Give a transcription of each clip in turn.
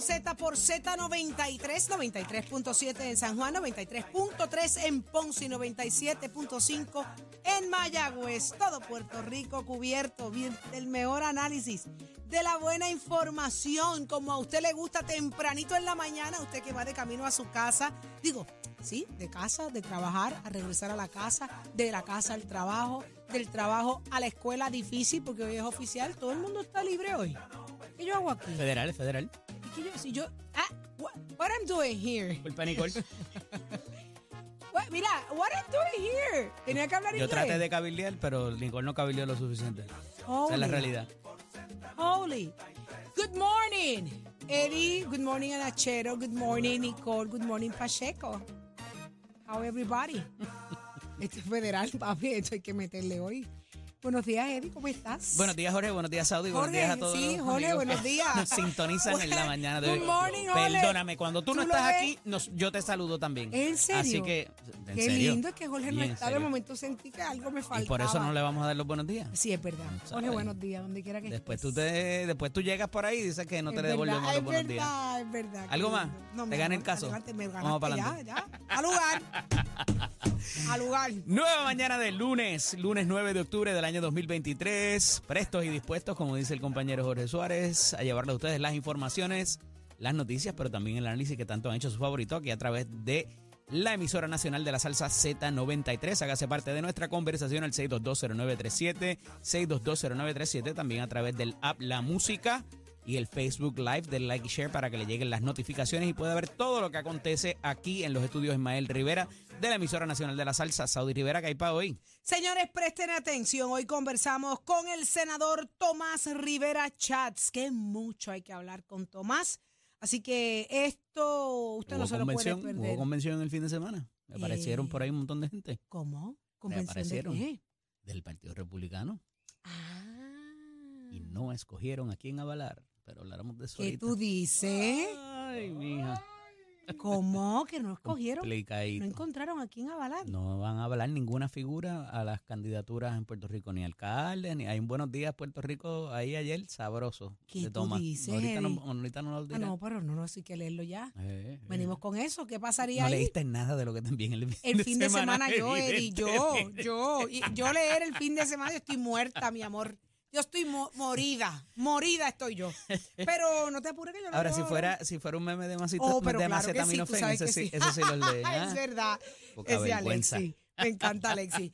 Z por Z93, 93.7 en San Juan, 93.3 en Ponce y 97.5 en Mayagüez. Todo Puerto Rico cubierto bien del mejor análisis, de la buena información, como a usted le gusta tempranito en la mañana, usted que va de camino a su casa. Digo, sí, de casa, de trabajar, a regresar a la casa, de la casa al trabajo, del trabajo a la escuela difícil, porque hoy es oficial, todo el mundo está libre hoy. ¿Qué yo hago aquí? Federal, federal. ¿Y qué yo, si yo, ah, what, what I'm doing here? Culpa Nicole. What- mira, what I'm doing here? Tenía que hablar Yo inglés. traté de cabildear, pero Nicole no cabildeó lo suficiente. Esa es la Holy, realidad. Holy. Good morning, Eddie. Good morning, Anachero. Good morning, Nicole. Good morning, Pacheco. How everybody? Este es federal, papi. Esto hay que meterle hoy. Buenos días, Eddie. ¿Cómo estás? Buenos días, Jorge. Buenos días, Saudi. Buenos Jorge, días a todos. sí, los Jorge, amigos buenos días. Nos sintonizan en la mañana de hoy. Good morning, Jorge. Perdóname, cuando tú no ¿Tú lo estás ves? aquí, nos- yo te saludo también. ¿En serio? Así que, en Qué serio. lindo es que Jorge no Bien, en estaba. De serio. momento sentí que algo me faltaba. Y por eso no le vamos a dar los buenos días. Sí, es verdad. Jorge, ¿Sabes? buenos días, donde quiera que Después estés. tú, te, después tú llegas por ahí y dices que no te le devolvemos los buenos días. Es verdad, es verdad. ¿Algo más? ¿Te gana el caso? me Vamos ganaste para ya, ya. Al lugar. Al lugar. Nueva mañana de lunes, lunes 9 de octubre del año 2023. Prestos y dispuestos, como dice el compañero Jorge Suárez, a llevarle a ustedes las informaciones, las noticias, pero también el análisis que tanto han hecho su favorito aquí a través de la emisora nacional de la salsa Z93. Hágase parte de nuestra conversación al 6220937, 6220937, también a través del app La Música y el Facebook Live del Like y Share para que le lleguen las notificaciones y pueda ver todo lo que acontece aquí en los estudios Ismael Rivera de la emisora nacional de la salsa, Saudi Rivera, que hay para hoy. Señores, presten atención. Hoy conversamos con el senador Tomás Rivera Chats. Que mucho hay que hablar con Tomás. Así que esto usted no se lo puede convención, perder. hubo convención el fin de semana. Me aparecieron Eh. por ahí un montón de gente ¿Cómo? ¿Convención de aparecieron. qué? del Partido Republicano Ah. y no escogieron a quién avalar, pero hablaremos de eso ¿Qué ahorita. tú dices? Ay, mija. ¿Cómo? Que no escogieron. No encontraron a quién avalar. No van a avalar ninguna figura a las candidaturas en Puerto Rico, ni alcalde, ni hay un buenos días Puerto Rico ahí ayer, sabroso. ¿Qué de tú Tomás. dices, ahorita, no, ahorita no lo Ah, diré. no, pero no, no, sí que leerlo ya. Eh, eh. Venimos con eso. ¿Qué pasaría No ahí? leíste nada de lo que también el fin, El fin de semana yo, Eddie, yo, yo, y yo leer el fin de semana, yo estoy muerta, mi amor. Yo estoy mo- morida, morida estoy yo. Pero no te apures que yo no Ahora, si fuera, si fuera un meme de masita, Oh, pero de claro que sí, tú macetaminofén, sabes ese, que sí, sí. ese sí los. ¿ah? es verdad. Poca Ese vergüenza. Alexi. Me encanta Alexi.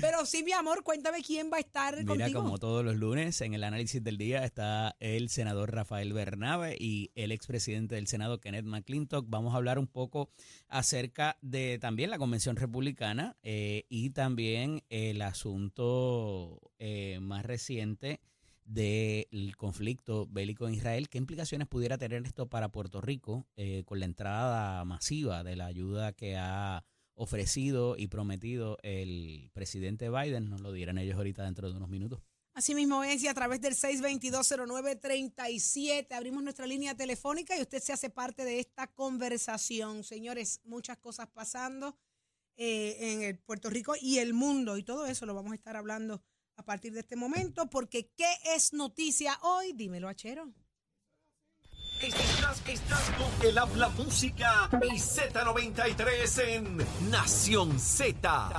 Pero sí, mi amor, cuéntame quién va a estar Mira, contigo. como todos los lunes, en el análisis del día está el senador Rafael Bernabe y el expresidente del Senado, Kenneth McClintock. Vamos a hablar un poco acerca de también la Convención Republicana eh, y también el asunto eh, más reciente del conflicto bélico en Israel. ¿Qué implicaciones pudiera tener esto para Puerto Rico eh, con la entrada masiva de la ayuda que ha ofrecido y prometido el presidente Biden? Nos lo dirán ellos ahorita dentro de unos minutos. Así mismo es, y a través del 6220937 abrimos nuestra línea telefónica y usted se hace parte de esta conversación. Señores, muchas cosas pasando eh, en el Puerto Rico y el mundo, y todo eso lo vamos a estar hablando a partir de este momento, porque ¿qué es noticia hoy? Dímelo, Achero. Estás, estás con el habla música y Z93 en Nación Z.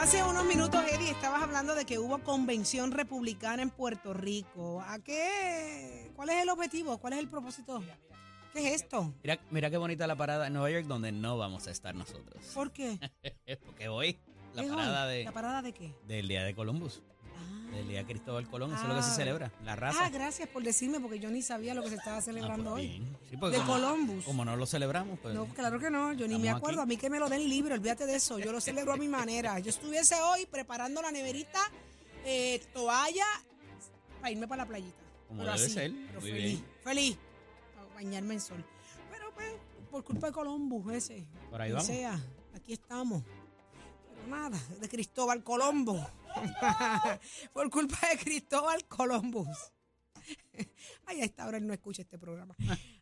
Hace unos minutos, Eddie, estabas hablando de que hubo convención republicana en Puerto Rico. ¿A qué? ¿Cuál es el objetivo? ¿Cuál es el propósito? ¿Qué es esto? Mira, mira qué bonita la parada en Nueva York donde no vamos a estar nosotros. ¿Por qué? Porque hoy, la ¿Qué es hoy? parada de, ¿La parada de qué? del Día de Columbus, Ah. del Día de Cristóbal Colón, eso es lo que se Ah. celebra, la raza. Ah, gracias por decirme, porque yo ni sabía lo que se estaba Ah, celebrando pues hoy. bien. Sí, porque De como- Columbus. Como no lo celebramos, pues. No, claro que no, yo ni me Estamos acuerdo. aquí. A mí que me lo den libre, olvídate de eso. Yo lo celebro a mi manera. Yo estuviese hoy preparando la neverita, eh, toalla, para irme para la playita. Como Pero debe así, ser, pero muy feliz, bien. feliz. A bañarme en sol. Pero pues, por culpa de Columbus ese. Por ahí quien vamos. sea, aquí estamos. Pero nada, de Cristóbal Colombo. por culpa de Cristóbal Columbus. Ay, a esta hora él no escucha este programa.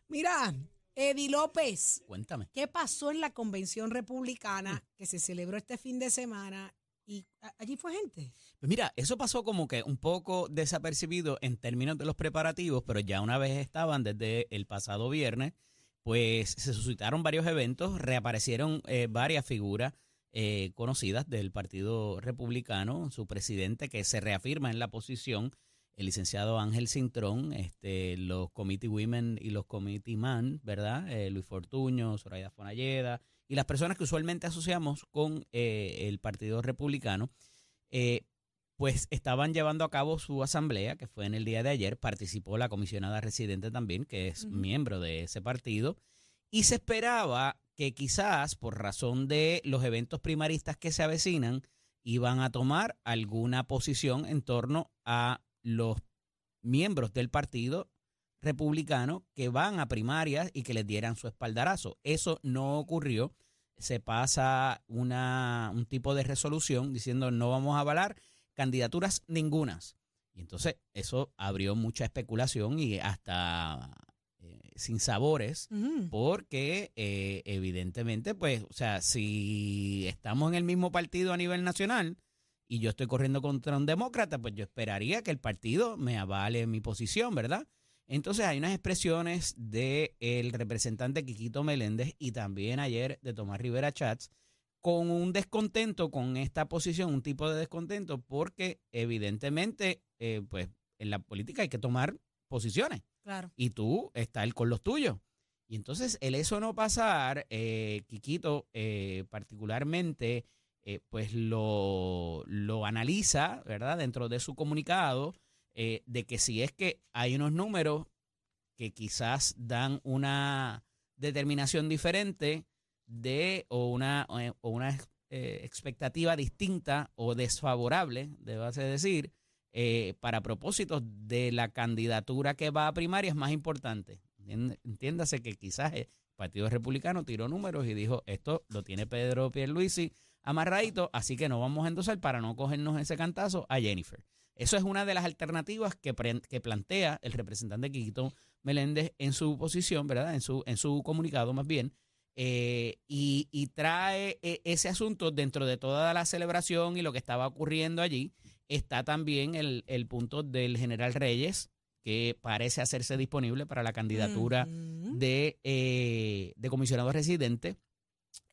Mira, Eddie López, Cuéntame. ¿qué pasó en la convención republicana que se celebró este fin de semana? y allí fue gente. Pues mira, eso pasó como que un poco desapercibido en términos de los preparativos, pero ya una vez estaban desde el pasado viernes, pues se suscitaron varios eventos, reaparecieron eh, varias figuras eh, conocidas del Partido Republicano, su presidente que se reafirma en la posición, el licenciado Ángel Cintrón, este, los committee women y los committee man, ¿verdad? Eh, Luis Fortuño, Soraya Fonalleda y las personas que usualmente asociamos con eh, el Partido Republicano. Eh, pues estaban llevando a cabo su asamblea, que fue en el día de ayer. Participó la comisionada residente también, que es miembro de ese partido. Y se esperaba que quizás, por razón de los eventos primaristas que se avecinan, iban a tomar alguna posición en torno a los miembros del partido republicano que van a primarias y que les dieran su espaldarazo. Eso no ocurrió. Se pasa una, un tipo de resolución diciendo no vamos a avalar candidaturas ningunas. Y entonces eso abrió mucha especulación y hasta sin sabores, porque eh, evidentemente, pues, o sea, si estamos en el mismo partido a nivel nacional y yo estoy corriendo contra un demócrata, pues yo esperaría que el partido me avale mi posición, ¿verdad? Entonces hay unas expresiones del representante Quiquito Meléndez y también ayer de Tomás Rivera Chats con un descontento con esta posición, un tipo de descontento, porque evidentemente, eh, pues en la política hay que tomar posiciones Y tú estar con los tuyos. Y entonces el eso no pasar, eh, Quiquito eh, particularmente, eh, pues lo, lo analiza, ¿verdad? Dentro de su comunicado, eh, de que si es que hay unos números que quizás dan una determinación diferente de o una, o una eh, expectativa distinta o desfavorable, debase decir, eh, para propósitos de la candidatura que va a primaria es más importante. Entiéndase que quizás el Partido Republicano tiró números y dijo, esto lo tiene Pedro Pierluisi amarradito, así que no vamos a endosar para no cogernos ese cantazo a Jennifer. Eso es una de las alternativas que, que plantea el representante Quiquito Meléndez en su posición, ¿verdad? En su, en su comunicado más bien, eh, y, y trae eh, ese asunto dentro de toda la celebración y lo que estaba ocurriendo allí. Está también el, el punto del general Reyes, que parece hacerse disponible para la candidatura de, eh, de comisionado residente.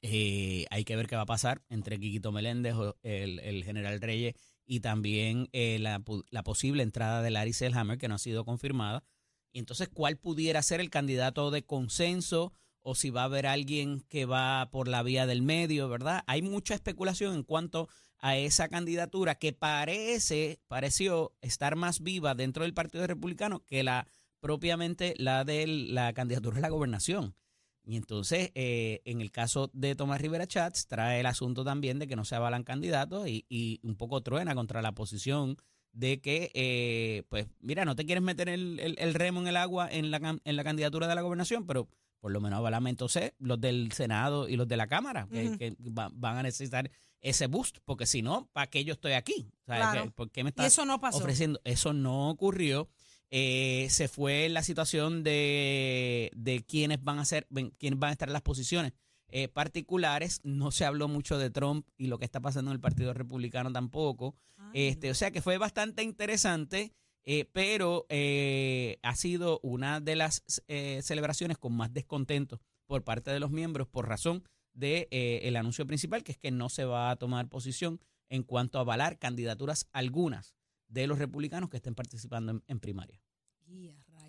Eh, hay que ver qué va a pasar entre Quiquito Meléndez, o el, el general Reyes, y también eh, la, la posible entrada de Larry Selhammer, que no ha sido confirmada. Y entonces, ¿cuál pudiera ser el candidato de consenso? O si va a haber alguien que va por la vía del medio, ¿verdad? Hay mucha especulación en cuanto a esa candidatura que parece, pareció estar más viva dentro del Partido Republicano que la propiamente la de la candidatura a la gobernación. Y entonces, eh, en el caso de Tomás Rivera Chats, trae el asunto también de que no se avalan candidatos y, y un poco truena contra la posición de que, eh, pues, mira, no te quieres meter el, el- el remo en el agua en la, en la candidatura de la gobernación, pero por lo menos avalame entonces los del Senado y los de la Cámara, que, Ujú. que va- van a necesitar ese boost, porque si no, ¿para qué yo estoy aquí? Sea, Claro. ¿Por qué me estás eso no pasó. ofreciendo. Eso no ocurrió. Eh, se fue la situación de, de quiénes van a ser, quiénes van a estar en las posiciones eh, particulares. No se habló mucho de Trump y lo que está pasando en el Partido Republicano tampoco. Ay, Este, o sea que fue bastante interesante, eh, pero eh, ha sido una de las eh, celebraciones con más descontento por parte de los miembros por razón de eh, el anuncio principal, que es que no se va a tomar posición en cuanto a avalar candidaturas algunas de los republicanos que estén participando en, primaria.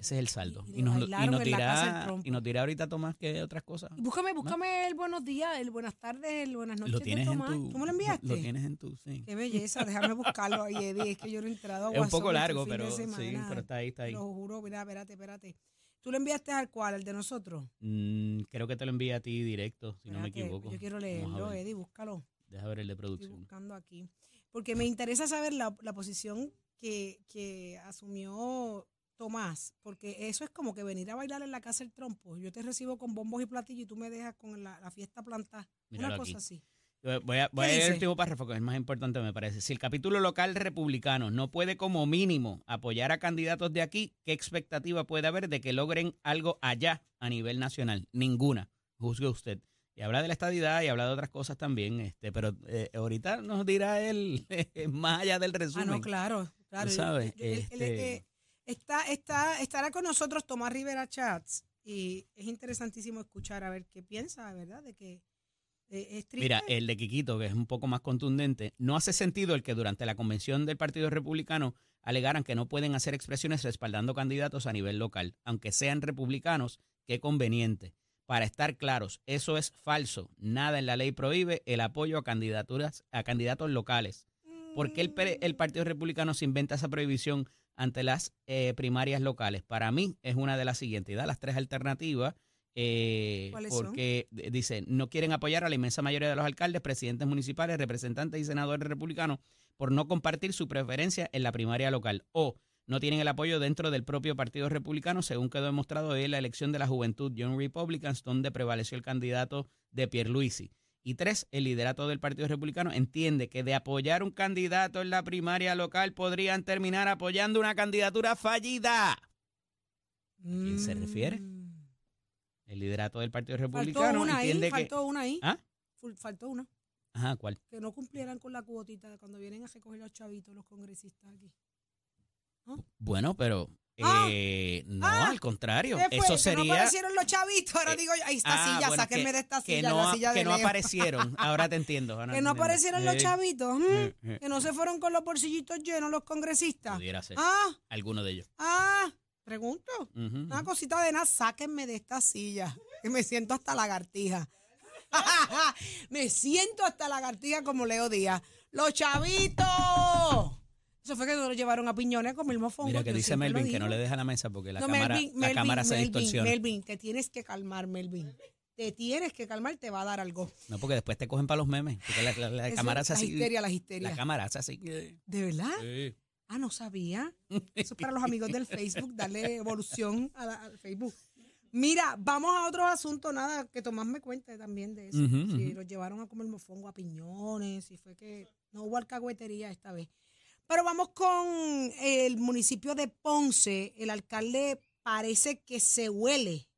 Ese es el saldo. Y- Y, nos, y nos en dirá, y nos dirá ahorita Tomás que otras cosas. Búscame, búscame el buenos días, el buenas tardes, el buenas noches. Lo de tienes en Tomás. tu. ¿Tú me lo enviaste? Lo tienes en tu, sí. Qué belleza, déjame buscarlo ahí, Eddie. Es que yo no he entrado a Es un poco este largo, de pero sí, pero está ahí, está ahí. Lo juro, mira, espérate, espérate. ¿Tú lo enviaste al cual? ¿Al de nosotros? Mm, creo que te lo envié a ti directo, si no me equivoco. Yo quiero leerlo. Eddie, búscalo. Deja ver el de Estoy producción. buscando aquí. Porque me interesa saber la, la posición que, que asumió Tomás. Porque eso es como que venir a bailar en la casa del trompo. Yo te recibo con bombos y platillos y tú me dejas con la, la fiesta plantada. Una cosa aquí. así. Voy a, voy a ¿Qué leer el último párrafo, que es más importante, me parece. Si el capítulo local republicano no puede como mínimo apoyar a candidatos de aquí, ¿qué expectativa puede haber de que logren algo allá a nivel nacional? Ninguna. Juzgue usted. Y habla de la estadidad y habla de otras cosas también, este, pero eh, ahorita nos dirá él más allá del Ah, resumen. no, claro, claro. Tú sabes, Él- él- él- este- eh, está, está, estará con nosotros Tomás Rivera Chats y es interesantísimo escuchar a ver qué piensa, ¿verdad? De que eh, es triste. Mira, el de Quiquito, que es un poco más contundente, no hace sentido el que durante la convención del Partido Republicano alegaran que no pueden hacer expresiones respaldando candidatos a nivel local, aunque sean republicanos, qué conveniente. Para estar claros, eso es falso. Nada en la ley prohíbe el apoyo a candidaturas a candidatos locales. ¿Por qué el, el Partido Republicano se inventa esa prohibición ante las eh, primarias locales? Para mí es una de las siguientes. Da las tres alternativas. eh, porque d- dice, no quieren apoyar a la inmensa mayoría de los alcaldes, presidentes municipales, representantes y senadores republicanos por no compartir su preferencia en la primaria local. O no tienen el apoyo dentro del propio Partido Republicano, según quedó demostrado en la elección de la juventud Young Republicans, donde prevaleció el candidato de Pierluisi. Y tres, el liderato del Partido Republicano entiende que de apoyar un candidato en la primaria local podrían terminar apoyando una candidatura fallida. quién se refiere? Mm. El liderato del Partido Faltó Republicano una ahí, entiende que... faltó una ahí. ¿Ah? Faltó una. Ajá, ¿cuál? Que no cumplieran con la cuotita de cuando vienen a recoger los chavitos, los congresistas aquí. Bueno, pero. Eh, no, Ah. al contrario. Eso Que no sería... aparecieron los chavitos. Ahora Eh, digo yo, ahí está Ah, silla, bueno, sáquenme que- de esta que silla, no, la silla que de no aparecieron. Ahora te entiendo. ahora Que no entiendo. aparecieron los Eh, chavitos. Que no se fueron con los bolsillitos llenos los congresistas. Pudiera ser. Ah, Alguno de ellos. ah, pregunto. Una cosita de nada, sáquenme de esta silla. Que me siento hasta lagartija. me siento hasta lagartija como Leo Díaz. ¡Los chavitos! Eso fue que nos lo llevaron a piñones con el mofongo. Mira que dice Melvin que no le deja la mesa porque la No, cámara, Melvin, la Melvin, cámara se Melvin, distorsiona. Melvin, te tienes que calmar, Melvin. Te tienes que calmar, te va a dar algo. No, porque después te cogen para los memes. Porque la, la- la Eso, cámara hace la así. histeria, la histeria. La cámara hace así. ¿De verdad? Sí. Ah, no sabía. Eso es para los amigos del Facebook, darle evolución a la- al Facebook. Mira, vamos a otros asuntos, nada, que Tomás me cuente también de eso. Si ujú. los llevaron a comer mofongo a piñones, si fue que no hubo alcahuetería esta vez. Pero vamos con el municipio de Ponce. El alcalde parece que se huele,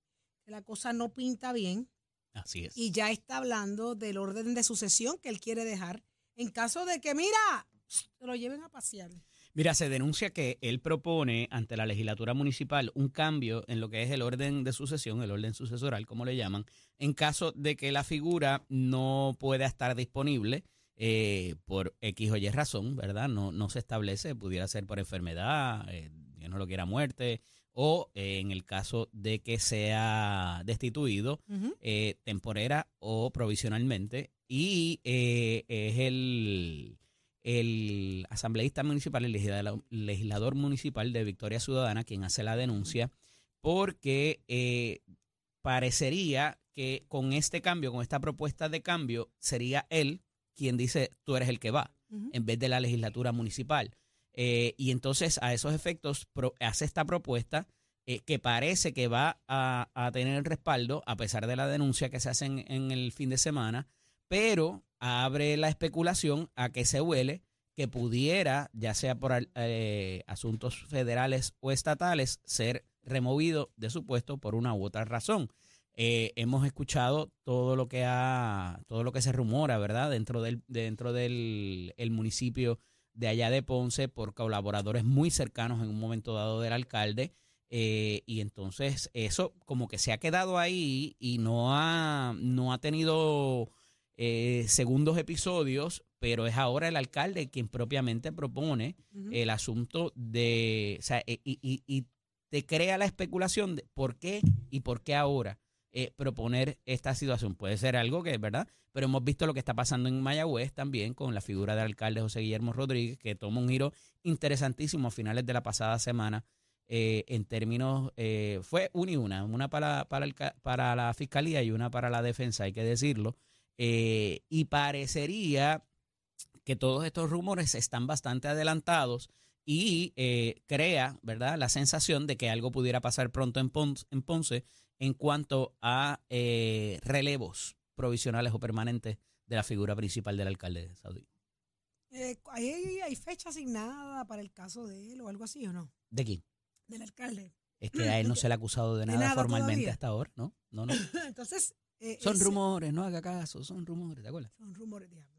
que la cosa no pinta bien Así es. y ya está hablando del orden de sucesión que él quiere dejar en caso de que, mira, se lo lleven a pasear. Mira, se denuncia que él propone ante la legislatura municipal un cambio en lo que es el orden de sucesión, el orden sucesoral, como le llaman, en caso de que la figura no pueda estar disponible eh, por X o Y razón, ¿verdad? No, no se establece, pudiera ser por enfermedad, eh, Dios no lo quiera muerte, o eh, en el caso de que sea destituido, eh, temporera o provisionalmente y es el, el asambleísta municipal, el legislador, legislador municipal de Victoria Ciudadana quien hace la denuncia porque eh, parecería que con este cambio, con esta propuesta de cambio, sería él quien dice tú eres el que va en vez de la legislatura municipal. Eh, y entonces a esos efectos pro- hace esta propuesta eh, que parece que va a, a tener respaldo a pesar de la denuncia que se hace en, en el fin de semana, pero abre la especulación a que se huele que pudiera, ya sea por eh, asuntos federales o estatales, ser removido de su puesto por una u otra razón. Eh, hemos escuchado todo lo que ha, todo lo que se rumora, ¿verdad? Dentro del, dentro del el municipio de allá de Ponce por colaboradores muy cercanos en un momento dado del alcalde. eh, y entonces eso como que se ha quedado ahí y no ha, no ha tenido eh, segundos episodios, pero es ahora el alcalde quien propiamente propone el asunto de, o sea, e- y, y- y te crea la especulación de por qué y por qué ahora eh, proponer esta situación. Puede ser algo que es verdad, pero hemos visto lo que está pasando en Mayagüez también con la figura del alcalde José Guillermo Rodríguez, que toma un giro interesantísimo a finales de la pasada semana. eh, en términos, eh, fue una y una, una para, para, el para la fiscalía y una para la defensa, hay que decirlo. Y parecería que todos estos rumores están bastante adelantados y crea, ¿verdad?, la sensación de que algo pudiera pasar pronto en Ponce en, Ponce en cuanto a eh, relevos provisionales o permanentes de la figura principal del alcalde de Saudí. Eh, ¿hay, hay fecha asignada para el caso de él o algo así o no? ¿De aquí? Del alcalde. Es que a él no se le ha acusado de De nada, formalmente todavía. hasta ahora, ¿no? No, no. Entonces, eh, Son ese- rumores, no haga caso, son rumores, ¿te acuerdas? Son rumores, diablo.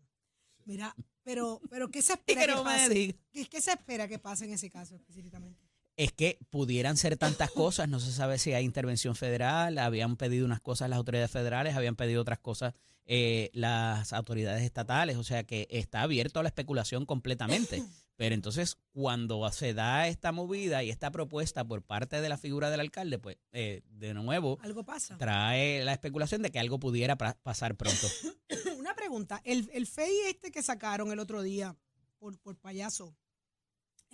Mira, pero, pero ¿qué se espera que que, no me pase? diga. ¿Qué, qué se espera que pase en ese caso específicamente? Es que pudieran ser tantas cosas, no se sabe si hay intervención federal, habían pedido unas cosas las autoridades federales, habían pedido otras cosas eh, las autoridades estatales, o sea que está abierto a la especulación completamente. Pero entonces, cuando se da esta movida y esta propuesta por parte de la figura del alcalde, pues eh, de nuevo Algo pasa. trae la especulación de que algo pudiera pasar pronto. Una pregunta. El, el FEI este que sacaron el otro día por, por payaso,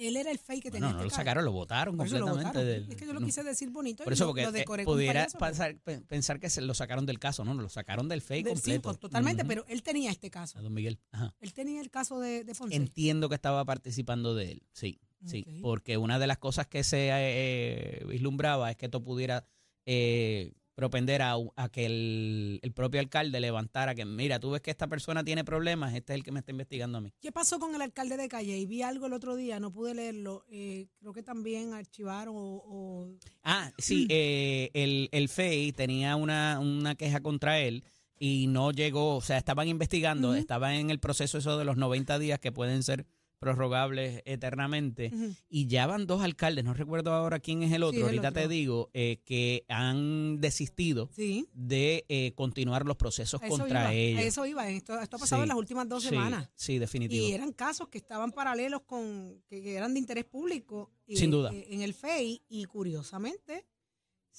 él era el FEI que Bueno, tenía no este lo sacaron, lo votaron eso lo completamente. votaron. del- es que yo lo no. quise decir bonito. Por eso, porque lo eh, pudiera payaso, pero- pasar- pe- pensar que se lo sacaron del caso, no, no, lo sacaron del FEI de- sí, completo. pues, totalmente, pero él tenía este caso. A don Miguel. Ajá. Él tenía el caso de, de Fonseca. Entiendo que estaba participando de él, sí, sí, porque una de las cosas que se eh, vislumbraba es que esto pudiera eh, propender a, a que el, el propio alcalde levantara que, mira, tú ves que esta persona tiene problemas, este es el que me está investigando a mí. ¿Qué pasó con el alcalde de Calle? Y vi algo el otro día, no pude leerlo. eh, creo que también archivaron o, o- Ah, sí, eh, el, el FEI tenía una, una queja contra él y no llegó, o sea, estaban investigando, Ujú. estaban en el proceso eso de los 90 días que pueden ser prorrogables eternamente. Y ya van dos alcaldes, no recuerdo ahora quién es el otro, ahorita otro. te digo, eh, que han desistido Sí. de eh, continuar los procesos eso contra iba, ellos. eso iba. Esto, esto ha pasado Sí, en las últimas dos semanas. Sí, definitivo. Y eran casos que estaban paralelos con, que, que eran de interés público. y, Sin duda. eh, en el FEI y curiosamente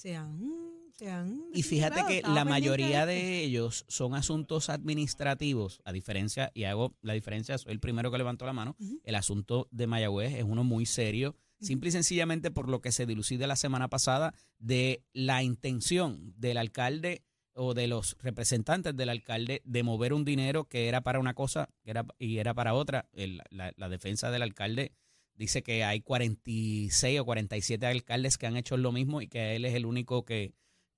se han... Se han Y fíjate que la mayoría de ellos son asuntos administrativos, a diferencia, y hago la diferencia, soy el primero que levanto la mano, el asunto de Mayagüez es uno muy serio, simple y sencillamente por lo que se dilucide la semana pasada de la intención del alcalde o de los representantes del alcalde de mover un dinero que era para una cosa que era, y era para otra. El- la, la defensa del alcalde dice que hay 46 o 47 alcaldes que han hecho lo mismo y que él es el único que,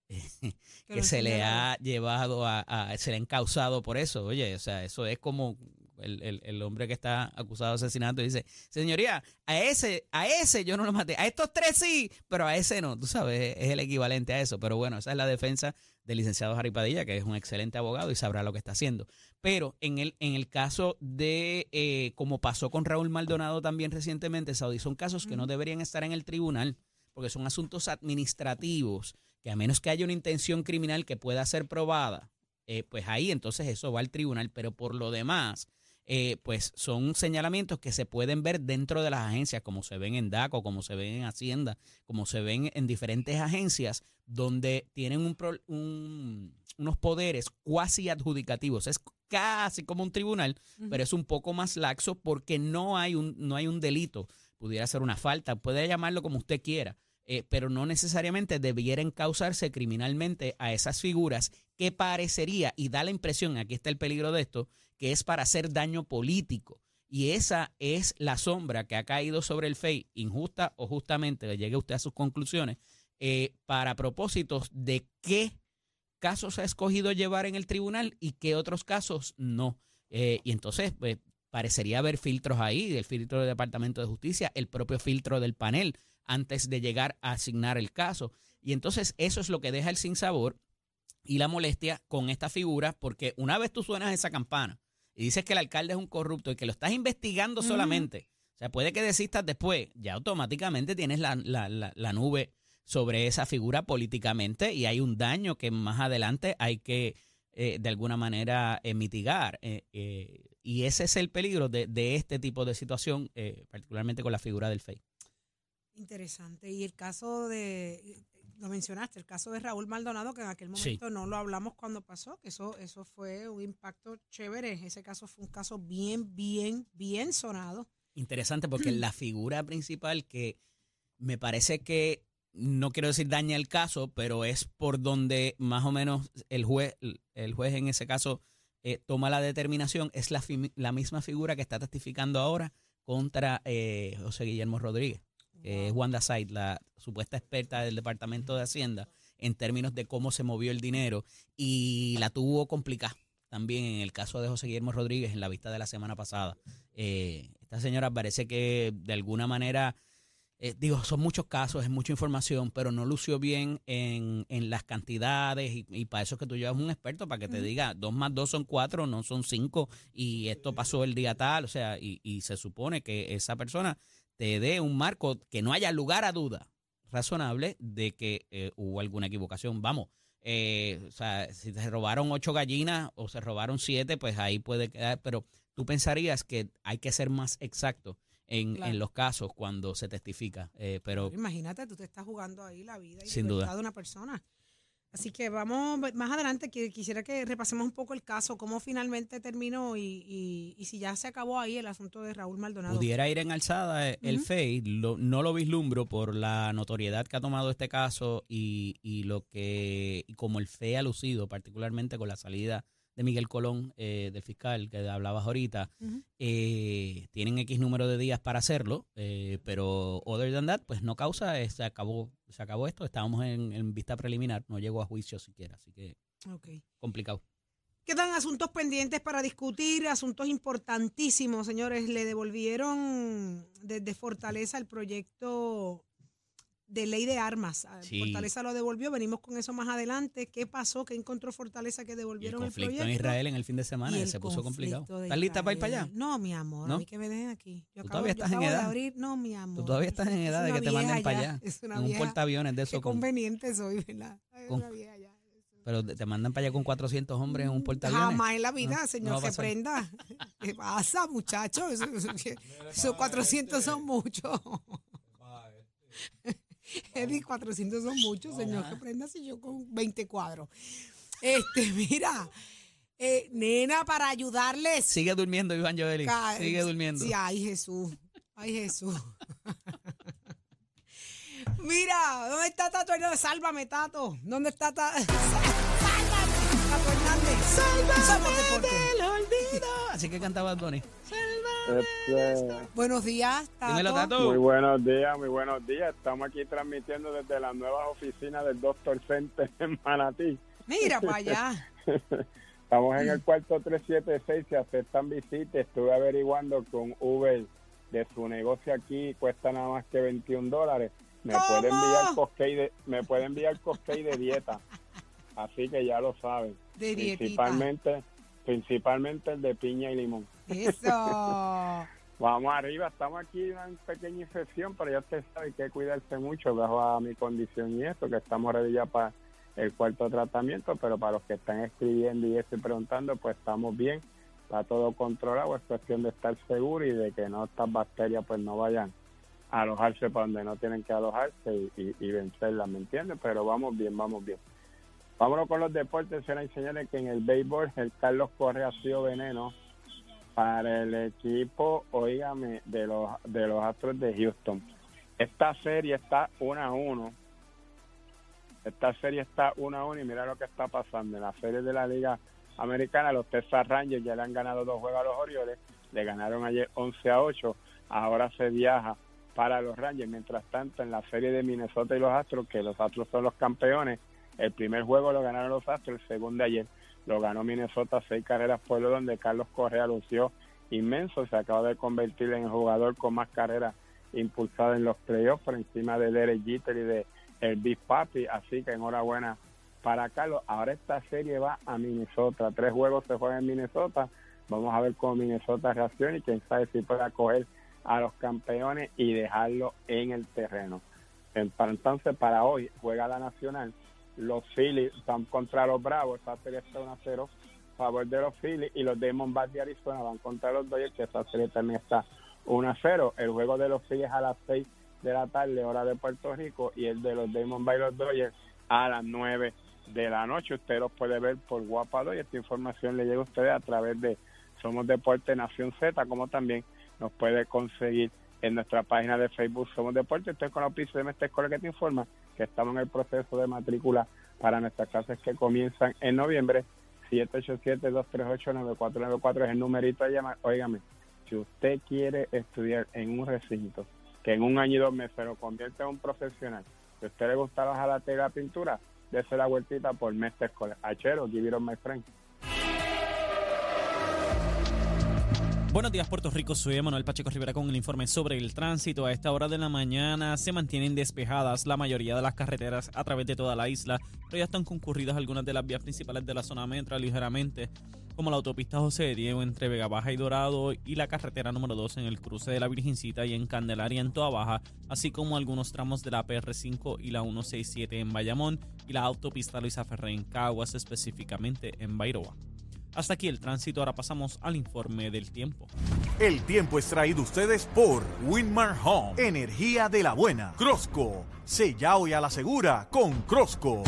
Que se le ha llevado a, a- se le ha encausado por eso. Oye, o sea, eso es como el, el- el hombre que está acusado de asesinato dice, señoría, a ese, a ese yo no lo maté, a estos tres sí, pero a ese no, tú sabes, es el equivalente a eso. Pero bueno, esa es la defensa del licenciado Harry Padilla, que es un excelente abogado y sabrá lo que está haciendo. Pero en el, en el caso de, eh, como pasó con Raúl Maldonado también recientemente, Saudi, son casos que no deberían estar en el tribunal, porque son asuntos administrativos que a menos que haya una intención criminal que pueda ser probada, eh, pues ahí entonces eso va al tribunal, pero por lo demás, eh, pues son señalamientos que se pueden ver dentro de las agencias, como se ven en DACO, como se ven en Hacienda, como se ven en diferentes agencias, donde tienen un unos poderes cuasi adjudicativos. Es casi como un tribunal, pero es un poco más laxo porque no hay un, no hay un delito. Pudiera ser una falta, puede llamarlo como usted quiera, eh, pero no necesariamente debiera encausarse criminalmente a esas figuras que parecería, y da la impresión, aquí está el peligro de esto, que es para hacer daño político. Y esa es la sombra que ha caído sobre el FEI, injusta o justamente, le llegue usted a sus conclusiones, eh, para propósitos de qué casos ha escogido llevar en el tribunal y qué otros casos no. Eh, y entonces, pues, parecería haber filtros ahí, el filtro del Departamento de Justicia, el propio filtro del panel, antes de llegar a asignar el caso. Y entonces eso es lo que deja el sinsabor y la molestia con esta figura, porque una vez tú suenas esa campana y dices que el alcalde es un corrupto y que lo estás investigando solamente, o sea, puede que desistas después, ya automáticamente tienes la, la- la- la nube sobre esa figura políticamente y hay un daño que más adelante hay que eh, de alguna manera eh, mitigar. eh, y ese es el peligro de, de este tipo de situación, particularmente con la figura del FEI. Interesante. Y el caso de, lo mencionaste, el caso de Raúl Maldonado, que en aquel Sí. momento no lo hablamos cuando pasó, que eso, eso fue un impacto chévere. Ese caso fue un caso bien, bien, bien sonado. Interesante porque la figura principal que me parece que, no quiero decir daña el caso, pero es por donde más o menos el juez, el juez en ese caso eh, toma la determinación, es la, la misma figura que está testificando ahora contra eh, José Guillermo Rodríguez. Que es Wanda Said, la supuesta experta del Departamento de Hacienda en términos de cómo se movió el dinero y la tuvo complicada también en el caso de José Guillermo Rodríguez en la vista de la semana pasada. Eh, esta señora parece que de alguna manera eh, digo, son muchos casos, es mucha información, pero no lució bien en, en las cantidades y, para eso es que tú llevas un experto para que te diga, dos más dos son cuatro, no son cinco y esto pasó el día tal, o sea, y, y se supone que esa persona te dé un marco que no haya lugar a duda razonable de que eh, hubo alguna equivocación. Vamos, eh, o sea, si se robaron ocho gallinas o se robaron siete, pues ahí puede quedar, pero tú pensarías que hay que ser más exacto en, los casos cuando se testifica. Eh, pero Imagínate, tú te estás jugando ahí la vida y sin duda. de una persona. Así que vamos más adelante, quisiera que repasemos un poco el caso, cómo finalmente terminó y, y, si ya se acabó ahí el asunto de Raúl Maldonado. Pudiera ir en alzada eh, el FEI, no lo vislumbro por la notoriedad que ha tomado este caso y, y lo que, y como el FEI ha lucido, particularmente con la salida de Miguel Colón, eh, del fiscal que hablabas ahorita, eh, tienen X número de días para hacerlo, eh, pero other than that, pues no causa, se acabó, se acabó esto, estábamos en, vista preliminar, no llegó a juicio siquiera, así que complicado. Quedan asuntos pendientes para discutir, asuntos importantísimos, señores. Le devolvieron desde Fortaleza el proyecto de ley de armas. Ah, Fortaleza lo devolvió, venimos con eso más adelante. ¿Qué pasó? ¿Qué encontró Fortaleza que devolvieron el, conflicto en Israel en el fin de semana se puso complicado. ¿Estás lista para ir para allá? No, mi amor, a mí que me dejen aquí. Yo ¿Tú todavía estás en edad? abrir, no, mi amor. Tú todavía estás en edad de que te manden para allá. Es una un portaaviones de eso. Qué conveniente soy, ¿verdad? Es una vieja ya. Pero te mandan para allá con 400 hombres en un portaaviones. Jamás en la vida, señor, que prenda. ¿Qué pasa, muchachos? Esos 400 son muchos. Eddie, 400 son muchos, señor, que prenda si yo con 20 cuadros. Este, mira, eh, nena, para ayudarles. Sigue durmiendo, Iván Joeli. Sigue durmiendo. Sí, ay, Jesús. Ay, Jesús. mira, ¿dónde está Tato Hernández? Sálvame, Tato. ¿Dónde está Tato? Sálvame, Tato Hernández. Sálvame del olvido. Así que cantaba Tony. Este, buenos días, Tato. Muy buenos días, muy buenos días. Estamos aquí transmitiendo desde las nuevas oficinas del Doctor Center en Manatí. Mira para allá. Estamos en el cuarto 376, se aceptan visitas. Estuve averiguando con Uber de su negocio aquí, cuesta nada más que 21 dólares. Me puede enviar cosplay de, me puede enviar de dieta. Así que ya lo saben. De Principalmente, principalmente el de piña y limón. Eso. Vamos arriba, estamos aquí en una pequeña infección, pero ya usted sabe que hay que cuidarse mucho bajo a mi condición y esto, que estamos ready ya para el cuarto tratamiento, pero para los que están escribiendo y estoy preguntando, pues estamos bien, está todo controlado, es cuestión de estar seguro y de que no estas bacterias pues no vayan a alojarse para donde no tienen que alojarse y, y, vencerlas, ¿me entiendes? Pero vamos bien, vamos bien. Vámonos con los deportes, se les señores que en el béisbol el Carlos Correa ha sido veneno para el equipo, oígame, de los, de los Astros de Houston. Esta serie está 1 a 1. Esta serie está 1 a 1 y mira lo que está pasando. En la serie de la Liga Americana, los Texas Rangers ya le han ganado dos juegos a los Orioles. Le ganaron ayer 11 a 8. Ahora se viaja para los Rangers. Mientras tanto, en la serie de Minnesota y los Astros, que los Astros son los campeones, el primer juego lo ganaron los Astros, el segundo ayer lo ganó Minnesota seis carreras por donde Carlos Correa lució inmenso, se acaba de convertir en el jugador con más carreras impulsadas en los playoffs por encima de Derek Jeter y de el Big Papi, así que enhorabuena para Carlos. Ahora esta serie va a Minnesota, tres juegos se juegan en Minnesota, vamos a ver cómo Minnesota reacciona y quién sabe si puede acoger a los campeones y dejarlo en el terreno. Entonces, para hoy juega la Nacional los Phillies están contra los Bravos, está 1 a 0 a favor de los Phillies y los Diamondbacks de Arizona van contra los Dodgers, que esa serie también está 1 a 0. El juego de los Phillies a las 6 de la tarde, hora de Puerto Rico, y el de los Diamondbacks y los Dodgers a las 9 de la noche. Usted los puede ver por Guapado y esta información le llega a ustedes a través de Somos Deporte Nación Z, como también nos puede conseguir en nuestra página de Facebook Somos Deporte. Estoy con la oficina de esta escuela que te informa que estamos en el proceso de matrícula para nuestras clases que comienzan en noviembre. 787-238-9494 es el numerito de llamar. Óigame, si usted quiere estudiar en un recinto que en un año y dos meses lo convierte en un profesional, si a usted le gusta la tela pintura, dése la vueltita por Mestre Escolar. Achero, give it on my friend. Buenos días, Puerto Rico. Soy Manuel Pacheco Rivera con el informe sobre el tránsito. A esta hora de la mañana se mantienen despejadas la mayoría de las carreteras a través de toda la isla, pero ya están concurridas algunas de las vías principales de la zona metro ligeramente, como la autopista José de Diego entre Vega Baja y Dorado y la carretera número 2 en el cruce de la Virgencita y en Candelaria en Toa Baja, así como algunos tramos de la PR5 y la 167 en Bayamón y la autopista Luisa Ferré en Caguas, específicamente en Bairoa. Hasta aquí el tránsito, ahora pasamos al informe del tiempo. El tiempo es traído ustedes por Winmar Home, energía de la buena. Crosco, sella hoy a la segura con Crosco.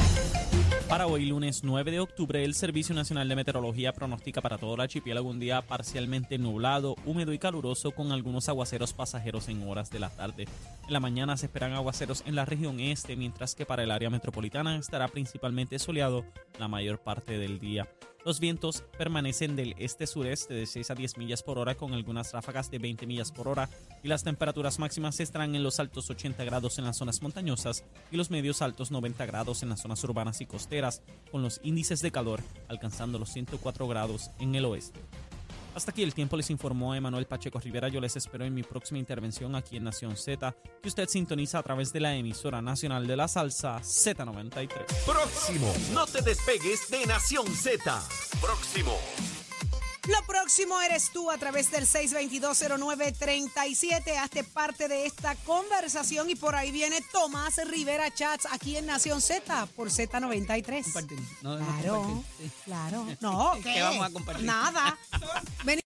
Para hoy, lunes 9 de octubre, el Servicio Nacional de Meteorología pronostica para todo el archipiélago un día parcialmente nublado, húmedo y caluroso con algunos aguaceros pasajeros en horas de la tarde. En la mañana se esperan aguaceros en la región este, mientras que para el área metropolitana estará principalmente soleado la mayor parte del día. Los vientos permanecen del este-sureste de 6 a 10 millas por hora con algunas ráfagas de 20 millas por hora y las temperaturas máximas estarán en los altos 80 grados en las zonas montañosas y los medios altos 90 grados en las zonas urbanas y costeras, con los índices de calor alcanzando los 104 grados en el oeste. Hasta aquí el tiempo les informó Emanuel Pacheco Rivera. Yo les espero en mi próxima intervención aquí en Nación Z, que usted sintoniza a través de la emisora nacional de la salsa Z93. Próximo. No te despegues de Nación Z. Próximo. Lo próximo eres tú a través del 6220937. Hazte parte de esta conversación y por ahí viene Tomás Rivera Chats aquí en Nación Z por Z93. Compartir. No, no Claro, compartir. Claro. No, ¿Qué ¿qué? vamos a compartir? Nada. Ven-